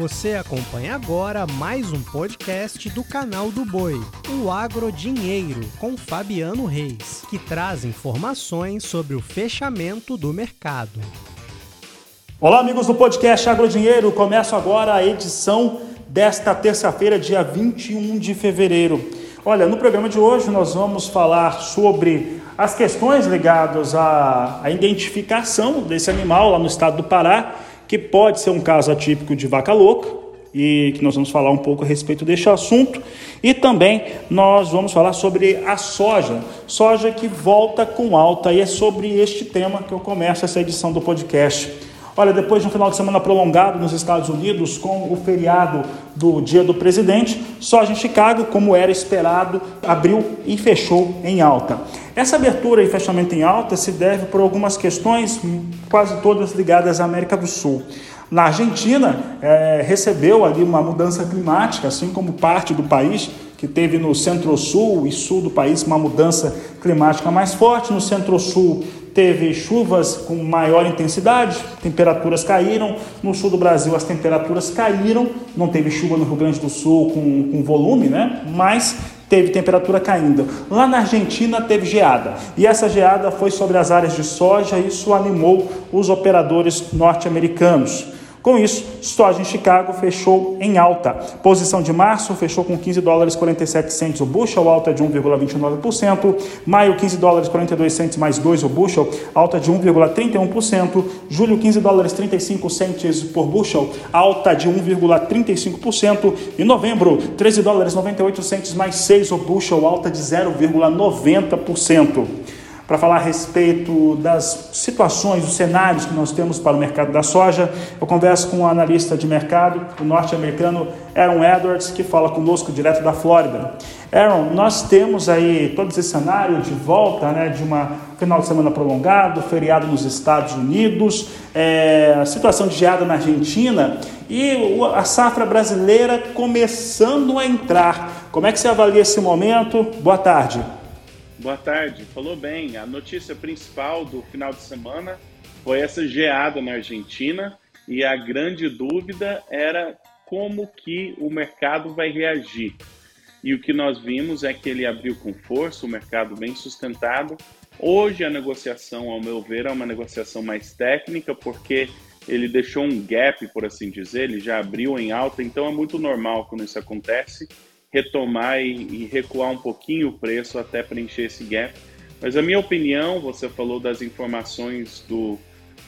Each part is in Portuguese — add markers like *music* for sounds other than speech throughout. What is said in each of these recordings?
Você acompanha agora mais um podcast do canal do Boi, o Agro Dinheiro, com Fabiano Reis, que traz informações sobre o fechamento do mercado. Olá, amigos do podcast Agro Dinheiro. Começo agora a edição desta terça-feira, dia 21 de fevereiro. Olha, no programa de hoje nós vamos falar sobre as questões ligadas à, à identificação desse animal lá no estado do Pará que pode ser um caso atípico de vaca louca, e que nós vamos falar um pouco a respeito deste assunto. E também nós vamos falar sobre a soja, soja que volta com alta, e é sobre este tema que eu começo essa edição do podcast. Olha, depois de um final de semana prolongado nos Estados Unidos, com o feriado do Dia do Presidente, soja em Chicago, como era esperado, abriu e fechou em alta. Essa abertura e fechamento em alta se deve por algumas questões, quase todas ligadas à América do Sul. Na Argentina, é, recebeu ali uma mudança climática, assim como parte do país, que teve no centro-sul e sul do país uma mudança climática mais forte. No centro-sul teve chuvas com maior intensidade, temperaturas caíram. No sul do Brasil as temperaturas caíram, não teve chuva no Rio Grande do Sul com, com volume, né? mas teve temperatura caindo. Lá na Argentina teve geada, e essa geada foi sobre as áreas de soja, isso animou os operadores norte-americanos. Com isso, soja em Chicago fechou em alta. Posição de março fechou com 15 dólares 47 centes o bushel, alta de 1,29%. Maio 15 dólares 42 centes mais 2 o bushel, alta de 1,31%. Julho 15 dólares 35 centes por bushel, alta de 1,35%. E novembro 13 dólares 98 centes mais 6 o bushel, alta de 0,90% para falar a respeito das situações, dos cenários que nós temos para o mercado da soja. Eu converso com um analista de mercado, o norte-americano Aaron Edwards, que fala conosco direto da Flórida. Aaron, nós temos aí todo esse cenário de volta, né, de uma final de semana prolongado, feriado nos Estados Unidos, é, situação de geada na Argentina e a safra brasileira começando a entrar. Como é que você avalia esse momento? Boa tarde. Boa tarde, falou bem. A notícia principal do final de semana foi essa geada na Argentina e a grande dúvida era como que o mercado vai reagir. E o que nós vimos é que ele abriu com força, o mercado bem sustentado. Hoje a negociação, ao meu ver, é uma negociação mais técnica, porque ele deixou um gap, por assim dizer, ele já abriu em alta, então é muito normal quando isso acontece retomar e, e recuar um pouquinho o preço até preencher esse gap. Mas a minha opinião, você falou das informações do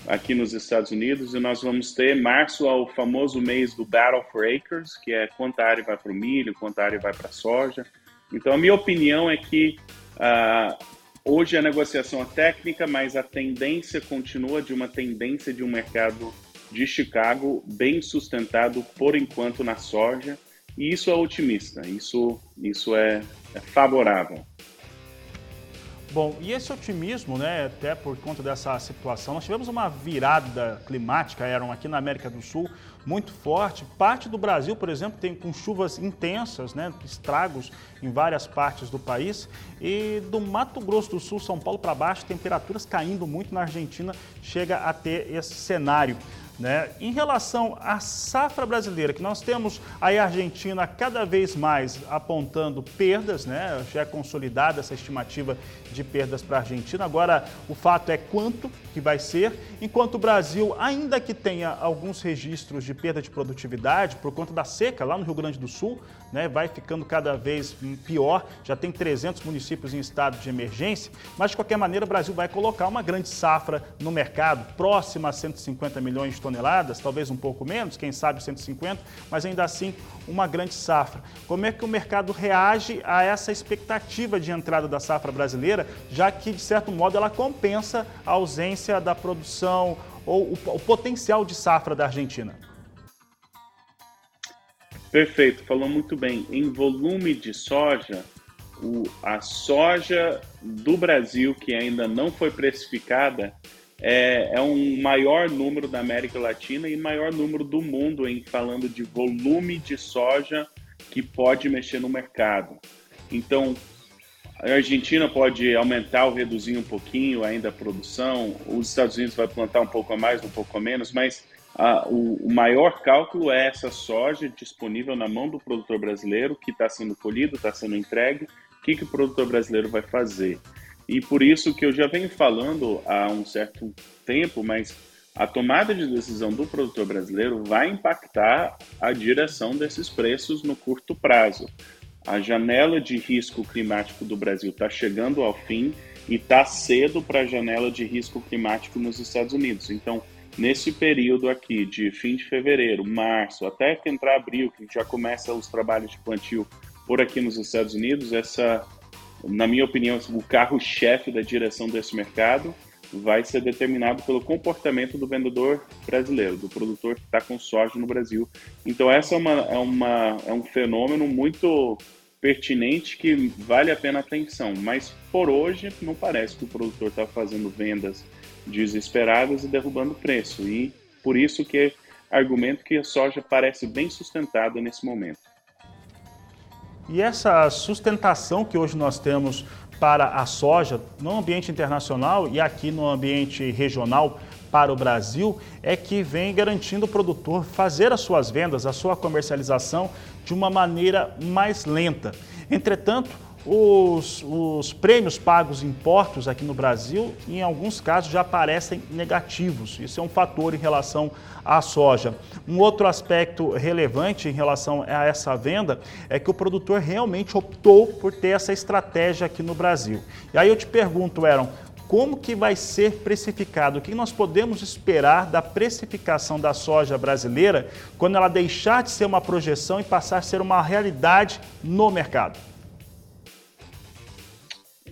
aqui nos Estados Unidos e nós vamos ter março é o famoso mês do Battle for Acres, que é quanta área vai para o milho, quanta área vai para a soja. Então a minha opinião é que uh, hoje a negociação é técnica, mas a tendência continua de uma tendência de um mercado de Chicago bem sustentado por enquanto na soja. E isso é otimista, isso, isso é, é favorável. Bom, e esse otimismo, né, até por conta dessa situação, nós tivemos uma virada climática, eram aqui na América do Sul, muito forte. Parte do Brasil, por exemplo, tem com chuvas intensas, né, estragos em várias partes do país. E do Mato Grosso do Sul, São Paulo para baixo, temperaturas caindo muito na Argentina, chega a ter esse cenário. Né? Em relação à safra brasileira, que nós temos aí a Argentina cada vez mais apontando perdas, né? já é consolidada essa estimativa de perdas para a Argentina. Agora, o fato é quanto que vai ser, enquanto o Brasil, ainda que tenha alguns registros de perda de produtividade por conta da seca lá no Rio Grande do Sul, né, vai ficando cada vez pior, já tem 300 municípios em estado de emergência, mas de qualquer maneira o Brasil vai colocar uma grande safra no mercado, próxima a 150 milhões de toneladas, talvez um pouco menos, quem sabe 150, mas ainda assim uma grande safra. Como é que o mercado reage a essa expectativa de entrada da safra brasileira, já que de certo modo ela compensa a ausência da produção ou o, o potencial de safra da Argentina? Perfeito, falou muito bem. Em volume de soja, o, a soja do Brasil, que ainda não foi precificada, é, é, um maior número da América Latina e maior número do mundo em falando de volume de soja que pode mexer no mercado. Então, a Argentina pode aumentar ou reduzir um pouquinho ainda a produção, os Estados Unidos vai plantar um pouco a mais, um pouco a menos, mas a, o, o, maior cálculo é essa soja disponível na mão do produtor brasileiro, que está sendo colhido, está sendo entregue, o que, que o produtor brasileiro vai fazer. E por isso que eu já venho falando há um certo tempo, mas a tomada de decisão do produtor brasileiro vai impactar a direção desses preços no curto prazo. A janela de risco climático do Brasil está chegando ao fim e está cedo para a janela de risco climático nos Estados Unidos. Então, nesse período aqui de fim de fevereiro, março, até que entrar abril, que já começa os trabalhos de plantio por aqui nos Estados Unidos, essa, na minha opinião, o carro-chefe da direção desse mercado vai ser determinado pelo comportamento do vendedor brasileiro, do produtor que está com soja no Brasil. Então, essa é, uma, é, uma, é um fenômeno muito pertinente que vale a pena atenção, mas por hoje não parece que o produtor está fazendo vendas desesperadas e derrubando preço. E por isso que argumento que a soja parece bem sustentada nesse momento. E essa sustentação que hoje nós temos para a soja no ambiente internacional e aqui no ambiente regional para o Brasil é que vem garantindo o produtor fazer as suas vendas, a sua comercialização de uma maneira mais lenta. Entretanto, os, os, prêmios pagos em portos aqui no Brasil, em alguns casos, já parecem negativos. Isso é um fator em relação à soja. Um outro aspecto relevante em relação a essa venda é que o produtor realmente optou por ter essa estratégia aqui no Brasil. E aí eu te pergunto, Aaron, como que vai ser precificado? O que nós podemos esperar da precificação da soja brasileira quando ela deixar de ser uma projeção e passar a ser uma realidade no mercado?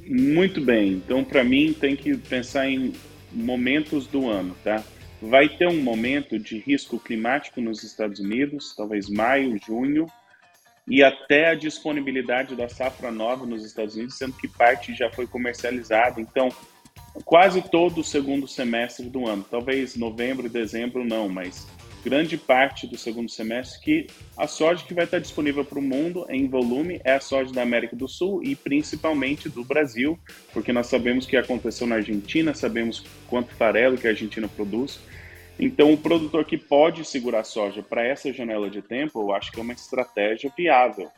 Muito bem. Então, para mim, tem que pensar em momentos do ano, tá? Vai ter um momento de risco climático nos Estados Unidos, talvez maio, junho, e até a disponibilidade da safra nova nos Estados Unidos, sendo que parte já foi comercializada. Então, quase todo o segundo semestre do ano, talvez novembro e dezembro não, mas grande parte do segundo semestre que a soja que vai estar disponível para o mundo em volume é a soja da América do Sul e principalmente do Brasil, porque nós sabemos o que aconteceu na Argentina, sabemos quanto farelo que a Argentina produz. Então, o produtor que pode segurar soja para essa janela de tempo, eu acho que é uma estratégia viável.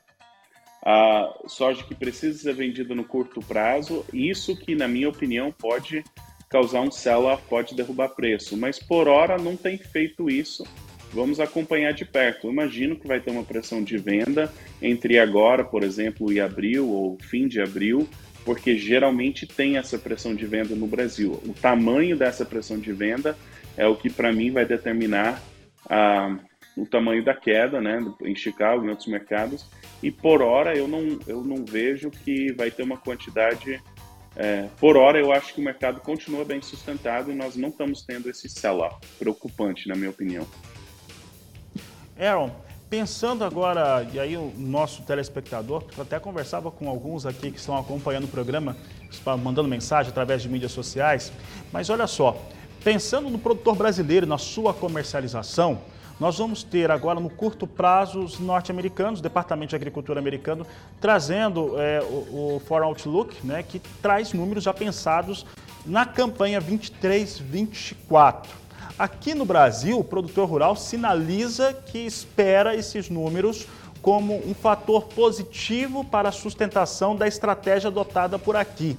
A soja que precisa ser vendida no curto prazo, isso que, na minha opinião, pode causar um sell-off, pode derrubar preço. Mas por hora não tem feito isso. Vamos acompanhar de perto. Eu imagino que vai ter uma pressão de venda entre agora, por exemplo, e abril ou fim de abril, porque geralmente tem essa pressão de venda no Brasil. O tamanho dessa pressão de venda é o que para mim vai determinar ah, o tamanho da queda, né, em Chicago, em outros mercados. E por hora eu não, eu não vejo que vai ter uma quantidade é, por hora, eu acho que o mercado continua bem sustentado e nós não estamos tendo esse sell-off preocupante, na minha opinião. Aaron, pensando agora, e aí o nosso telespectador, eu até conversava com alguns aqui que estão acompanhando o programa, mandando mensagem através de mídias sociais, mas olha só, pensando no produtor brasileiro, na sua comercialização, nós vamos ter agora no curto prazo os norte-americanos, o Departamento de Agricultura americano, trazendo é, o, o Foreign Outlook, né, que traz números já pensados na campanha 23-24. Aqui no Brasil, o produtor rural sinaliza que espera esses números como um fator positivo para a sustentação da estratégia adotada por aqui.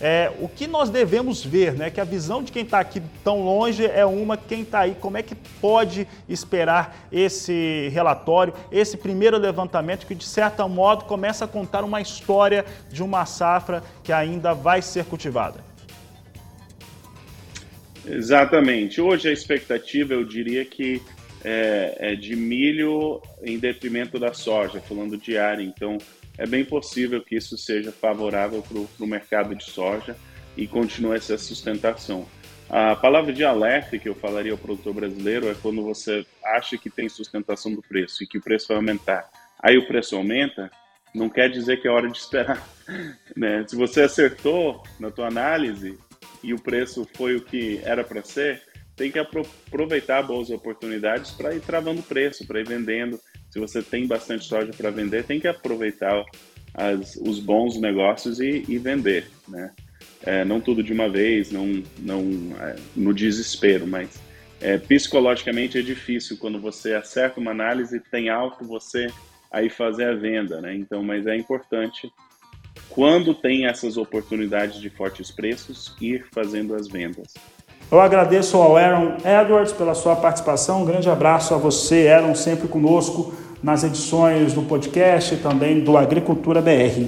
É, o que nós devemos ver, né? Que a visão de quem está aqui tão longe é uma, quem está aí, como é que pode esperar esse relatório, esse primeiro levantamento que, de certo modo, começa a contar uma história de uma safra que ainda vai ser cultivada? Exatamente. Hoje a expectativa, eu diria que é, é de milho em detrimento da soja, falando de área. Então, é bem possível que isso seja favorável para o mercado de soja e continue essa sustentação. A palavra de alerta que eu falaria ao produtor brasileiro é quando você acha que tem sustentação do preço e que o preço vai aumentar. Aí o preço aumenta, não quer dizer que é hora de esperar. *laughs* Né? Se você acertou na tua análise e o preço foi o que era para ser, tem que aproveitar boas oportunidades para ir travando o preço, para ir vendendo se você tem bastante soja para vender, tem que aproveitar as, os bons negócios e, e vender, né? É, não tudo de uma vez, não, não é, no desespero, mas é, psicologicamente é difícil quando você acerta uma análise tem alto você aí fazer a venda, né? Então, mas é importante quando tem essas oportunidades de fortes preços ir fazendo as vendas. Eu agradeço ao Aaron Edwards pela sua participação. Um grande abraço a você, Aaron, sempre conosco nas edições do podcast e também do Agricultura BR.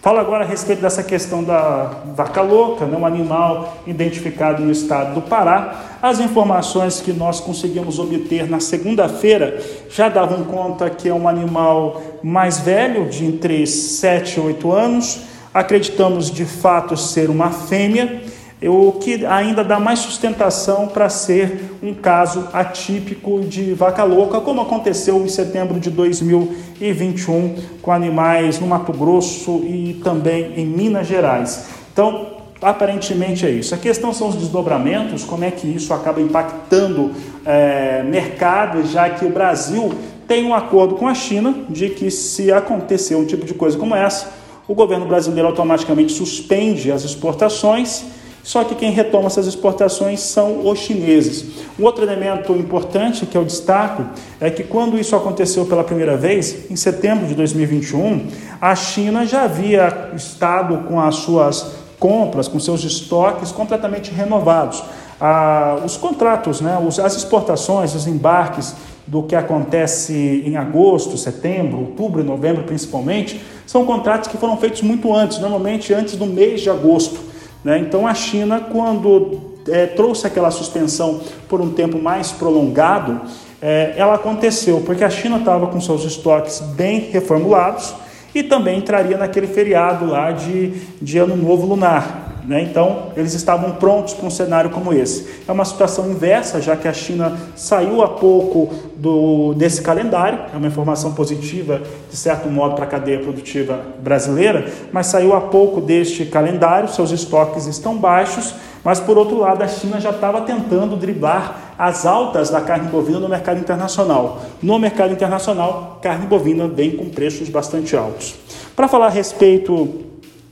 Fala agora a respeito dessa questão da vaca louca, né, um animal identificado no estado do Pará. As informações que nós conseguimos obter na segunda-feira já davam conta que é um animal mais velho, de entre 7 e 8 anos. Acreditamos de fato ser uma fêmea o que ainda dá mais sustentação para ser um caso atípico de vaca louca, como aconteceu em setembro de 2021 com animais no Mato Grosso e também em Minas Gerais. Então, aparentemente é isso. A questão são os desdobramentos, como é que isso acaba impactando é, mercado, já que o Brasil tem um acordo com a China de que se acontecer um tipo de coisa como essa, o governo brasileiro automaticamente suspende as exportações só que quem retoma essas exportações são os chineses. Um outro elemento importante que eu destaco é que quando isso aconteceu pela primeira vez, em setembro de 2021, a China já havia estado com as suas compras, com seus estoques completamente renovados. Ah, os contratos, né, as exportações, os embarques do que acontece em agosto, setembro, outubro e novembro principalmente, são contratos que foram feitos muito antes, normalmente antes do mês de agosto. Né? Então a China, quando é, trouxe aquela suspensão por um tempo mais prolongado, é, ela aconteceu porque a China estava com seus estoques bem reformulados e também entraria naquele feriado lá de, de Ano Novo Lunar. Né? Então, eles estavam prontos para um cenário como esse. É uma situação inversa, já que a China saiu há pouco do, desse calendário, é uma informação positiva, de certo modo, para a cadeia produtiva brasileira, mas saiu há pouco deste calendário, seus estoques estão baixos, mas, por outro lado, a China já estava tentando driblar as altas da carne bovina no mercado internacional. No mercado internacional, carne bovina vem com preços bastante altos. Para falar a respeito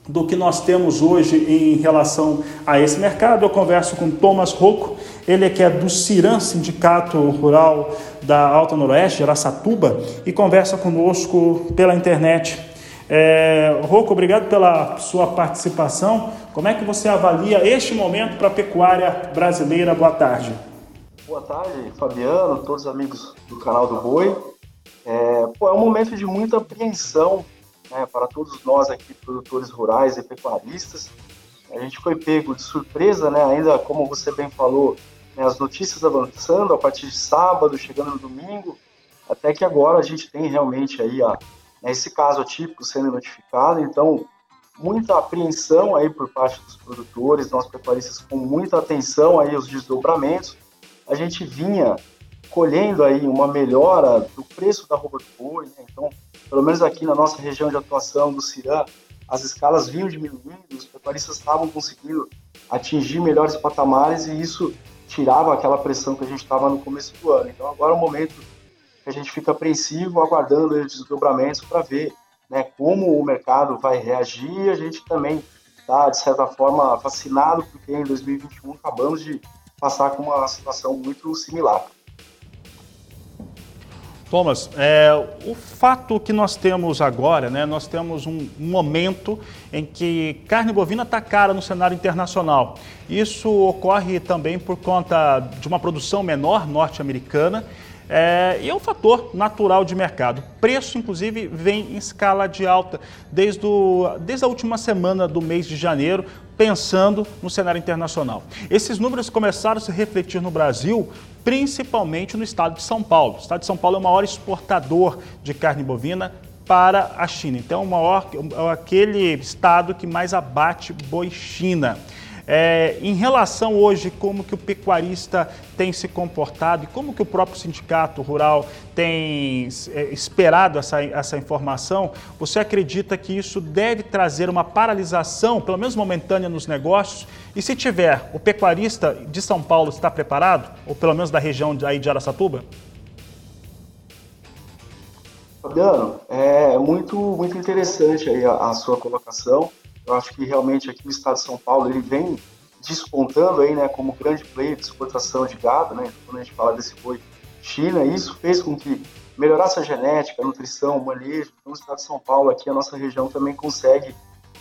do que nós temos hoje em relação a esse mercado. Eu converso com Thomas Rocco, ele é que é do CIRAM, Sindicato Rural da Alta Noroeste, Aracatuba, e conversa conosco pela internet. É, Rocco, obrigado pela sua participação. Como é que você avalia este momento para a pecuária brasileira? Boa tarde. Boa tarde, Fabiano, todos os amigos do canal do Boi. É, pô, é um momento de muita apreensão né, para todos nós aqui, produtores rurais e pecuaristas. A gente foi pego de surpresa, né, ainda como você bem falou, né, as notícias avançando a partir de sábado, chegando no domingo, até que agora a gente tem realmente aí a, né, esse caso atípico sendo notificado, então muita apreensão aí por parte dos produtores, nós pecuaristas com muita atenção aí aos desdobramentos. A gente vinha colhendo aí uma melhora do preço da roupa do boi, né? então pelo menos aqui na nossa região de atuação do CIRAM, as escalas vinham diminuindo, os pecuaristas estavam conseguindo atingir melhores patamares e isso tirava aquela pressão que a gente estava no começo do ano. Então agora é o momento que a gente fica apreensivo, aguardando os desdobramentos para ver né, como o mercado vai reagir. A gente também está, de certa forma, vacinado, porque em 2021 acabamos de passar com uma situação muito similar. Thomas, é, o fato que nós temos agora, né, nós temos um momento em que carne bovina está cara no cenário internacional. Isso ocorre também por conta de uma produção menor norte-americana é, e é um fator natural de mercado. Preço, inclusive, vem em escala de alta desde, o, desde a última semana do mês de janeiro, pensando no cenário internacional. Esses números começaram a se refletir no Brasil, principalmente no estado de São Paulo. O estado de São Paulo é o maior exportador de carne bovina para a China. Então, o maior, é aquele estado que mais abate boi China. É, em relação hoje como que o pecuarista tem se comportado e como que o próprio sindicato rural tem é, esperado essa, essa informação, você acredita que isso deve trazer uma paralisação, pelo menos momentânea, nos negócios? E se tiver, o pecuarista de São Paulo está preparado? Ou pelo menos da região de, aí de Araçatuba? Fabiano, é muito, muito interessante aí a, a sua colocação. Eu acho que realmente aqui o Estado de São Paulo ele vem despontando aí, né, como grande player de exportação de gado, né, quando a gente fala desse boi China, isso fez com que melhorasse a genética, a nutrição, o manejo. Então, no estado de São Paulo, aqui a nossa região também consegue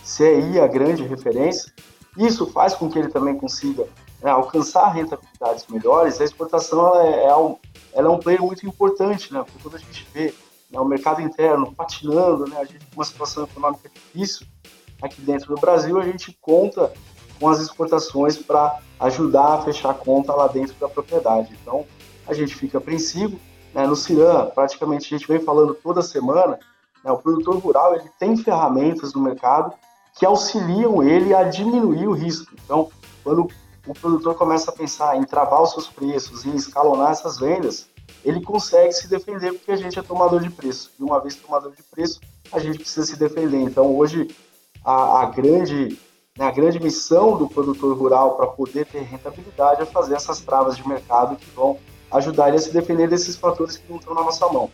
ser aí a grande referência. Isso faz com que ele também consiga né, alcançar rentabilidades melhores. A exportação ela é, é ela é um player muito importante, né, porque quando a gente vê né, o mercado interno patinando, né, a gente com uma situação econômica difícil aqui dentro do Brasil, a gente conta com as exportações para ajudar a fechar a conta lá dentro da propriedade. Então, a gente fica apreensivo. Né? No CIRAM, praticamente a gente vem falando toda semana, né? o produtor rural ele tem ferramentas no mercado que auxiliam ele a diminuir o risco. Então, quando o produtor começa a pensar em travar os seus preços e escalonar essas vendas, ele consegue se defender porque a gente é tomador de preço. E uma vez tomador de preço, a gente precisa se defender. Então, hoje, a, a grande né, a grande missão do produtor rural para poder ter rentabilidade é fazer essas travas de mercado que vão ajudar ele a se defender desses fatores que não estão na nossa mão.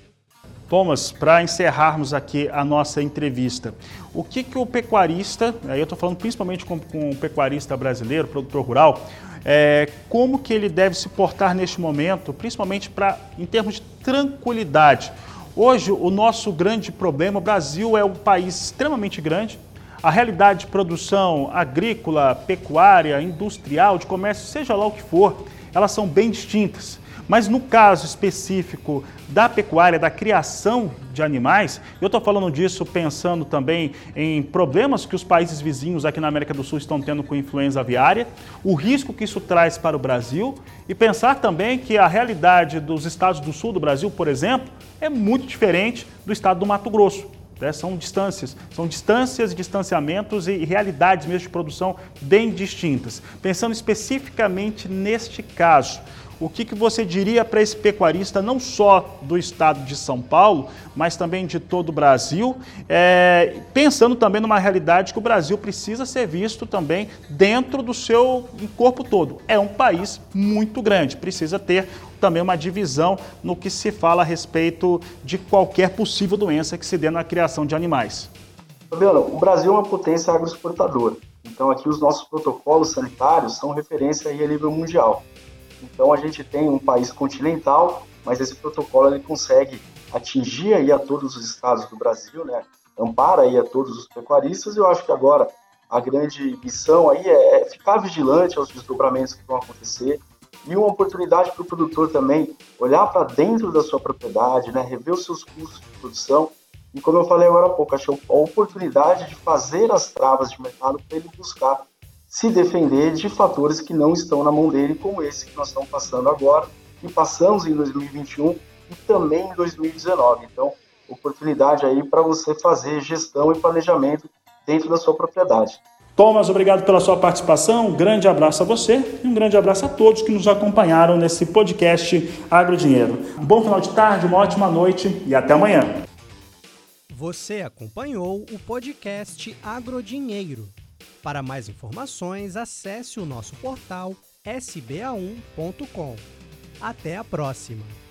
Thomas, para encerrarmos aqui a nossa entrevista, o que, que o pecuarista, aí eu estou falando principalmente com, com o pecuarista brasileiro, produtor rural, é, como que ele deve se portar neste momento, principalmente para em termos de tranquilidade. Hoje, o nosso grande problema, o Brasil é um país extremamente grande, a realidade de produção agrícola, pecuária, industrial, de comércio, seja lá o que for, elas são bem distintas. Mas no caso específico da pecuária, da criação de animais, eu estou falando disso pensando também em problemas que os países vizinhos aqui na América do Sul estão tendo com influenza aviária, o risco que isso traz para o Brasil e pensar também que a realidade dos estados do sul do Brasil, por exemplo, é muito diferente do estado do Mato Grosso. Né? São distâncias, são distâncias, distanciamentos e realidades mesmo de produção bem distintas. Pensando especificamente neste caso, o que, que você diria para esse pecuarista, não só do estado de São Paulo, mas também de todo o Brasil, é, pensando também numa realidade que o Brasil precisa ser visto também dentro do seu corpo todo. É um país muito grande, precisa ter também uma divisão no que se fala a respeito de qualquer possível doença que se dê na criação de animais. Fabiano, o Brasil é uma potência agroexportadora. Então aqui os nossos protocolos sanitários são referência aí a nível mundial. Então a gente tem um país continental, mas esse protocolo ele consegue atingir aí a todos os estados do Brasil, né? Ampara aí a todos os pecuaristas. E eu acho que agora a grande missão aí é, é ficar vigilante aos desdobramentos que vão acontecer e uma oportunidade para o produtor também olhar para dentro da sua propriedade, né? Rever os seus custos de produção e como eu falei agora há pouco, achou a oportunidade de fazer as travas de mercado para ele buscar se defender de fatores que não estão na mão dele, como esse que nós estamos passando agora, e passamos em 2021 e também em 2019. Então, oportunidade aí para você fazer gestão e planejamento dentro da sua propriedade. Thomas, obrigado pela sua participação. Um grande abraço a você e um grande abraço a todos que nos acompanharam nesse podcast Agrodinheiro. Um bom final de tarde, uma ótima noite e até amanhã. Você acompanhou o podcast Agrodinheiro. Para mais informações, acesse o nosso portal sba1.com. Até a próxima!